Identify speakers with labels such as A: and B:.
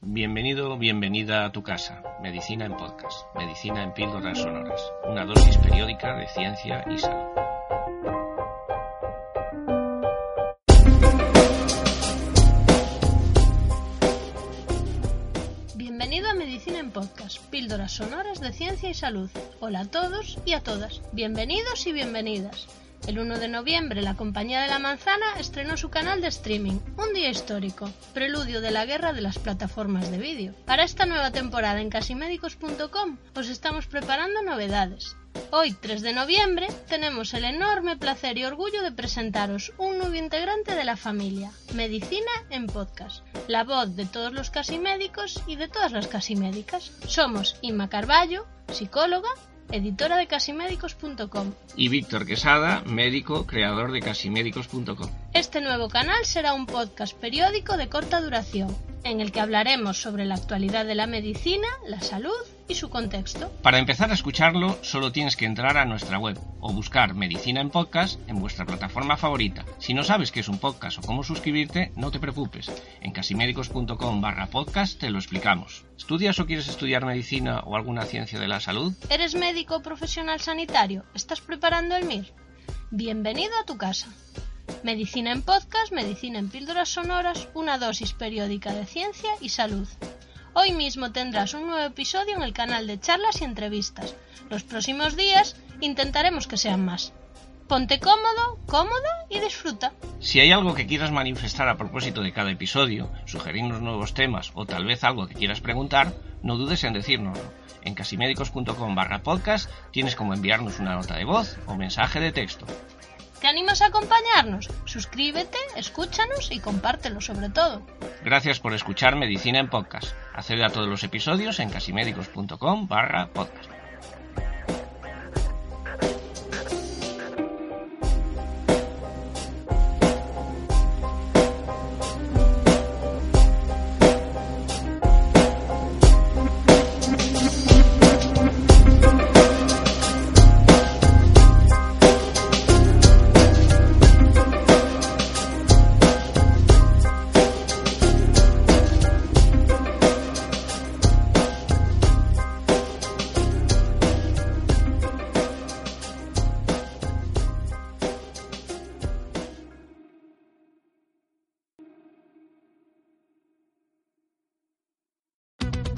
A: Bienvenido, bienvenida a tu casa. Medicina en podcast. Medicina en píldoras sonoras. Una dosis periódica de ciencia y salud.
B: Bienvenido a Medicina en Podcast, píldoras sonoras de ciencia y salud. Hola a todos y a todas. Bienvenidos y bienvenidas. El 1 de noviembre, la Compañía de la Manzana estrenó su canal de streaming, un día histórico, preludio de la guerra de las plataformas de vídeo. Para esta nueva temporada en casimédicos.com os estamos preparando novedades. Hoy, 3 de noviembre, tenemos el enorme placer y orgullo de presentaros un nuevo integrante de la familia, Medicina en Podcast, la voz de todos los casimédicos y de todas las casimédicas. Somos Inma Carballo, psicóloga, editora de casimédicos.com.
A: Y Víctor Quesada, médico, creador de casimédicos.com.
B: Este nuevo canal será un podcast periódico de corta duración, en el que hablaremos sobre la actualidad de la medicina, la salud y su contexto.
A: Para empezar a escucharlo, solo tienes que entrar a nuestra web o buscar Medicina en Podcast en vuestra plataforma favorita. Si no sabes qué es un podcast o cómo suscribirte, no te preocupes. En casimédicos.com barra podcast te lo explicamos. ¿Estudias o quieres estudiar medicina o alguna ciencia de la salud?
B: ¿Eres médico o profesional sanitario? ¿Estás preparando el MIR? Bienvenido a tu casa. Medicina en podcast, medicina en píldoras sonoras, una dosis periódica de ciencia y salud. Hoy mismo tendrás un nuevo episodio en el canal de charlas y entrevistas. Los próximos días intentaremos que sean más. Ponte cómodo, cómoda y disfruta.
A: Si hay algo que quieras manifestar a propósito de cada episodio, sugerirnos nuevos temas o tal vez algo que quieras preguntar, no dudes en decírnoslo. En casimédicos.com barra podcast tienes como enviarnos una nota de voz o mensaje de texto.
B: ¿Te animas a acompañarnos? Suscríbete, escúchanos y compártelo sobre todo.
A: Gracias por escuchar Medicina en Podcast. Accede a todos los episodios en casimédicos.com barra podcast.